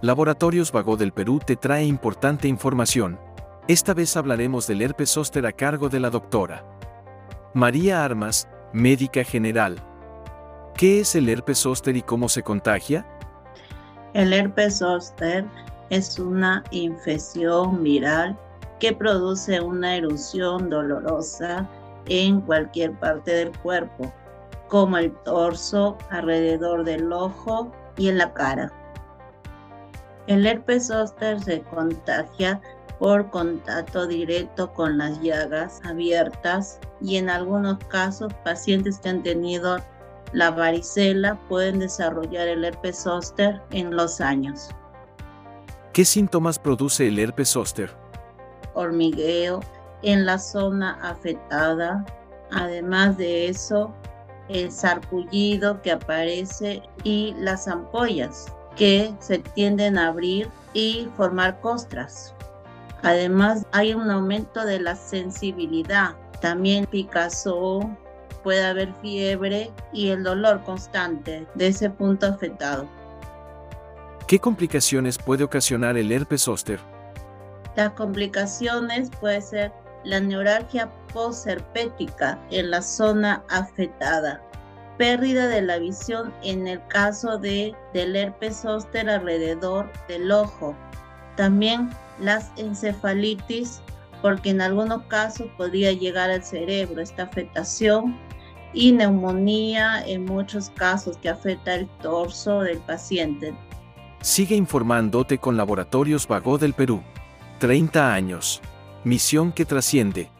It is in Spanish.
Laboratorios Vago del Perú te trae importante información. Esta vez hablaremos del herpes zóster a cargo de la doctora María Armas, médica general. ¿Qué es el herpes zóster y cómo se contagia? El herpes zóster es una infección viral que produce una erupción dolorosa en cualquier parte del cuerpo, como el torso, alrededor del ojo y en la cara. El herpes zóster se contagia por contacto directo con las llagas abiertas y en algunos casos pacientes que han tenido la varicela pueden desarrollar el herpes zóster en los años. ¿Qué síntomas produce el herpes zóster? Hormigueo en la zona afectada. Además de eso, el sarpullido que aparece y las ampollas que se tienden a abrir y formar costras. Además, hay un aumento de la sensibilidad. También picazón, puede haber fiebre y el dolor constante de ese punto afectado. ¿Qué complicaciones puede ocasionar el herpes zóster? Las complicaciones puede ser la neuralgia postherpética en la zona afectada, pérdida de la visión en el caso de, del herpes zóster alrededor del ojo. También las encefalitis, porque en algunos casos podría llegar al cerebro esta afectación y neumonía en muchos casos que afecta el torso del paciente. Sigue informándote con Laboratorios Vago del Perú. 30 años. Misión que trasciende.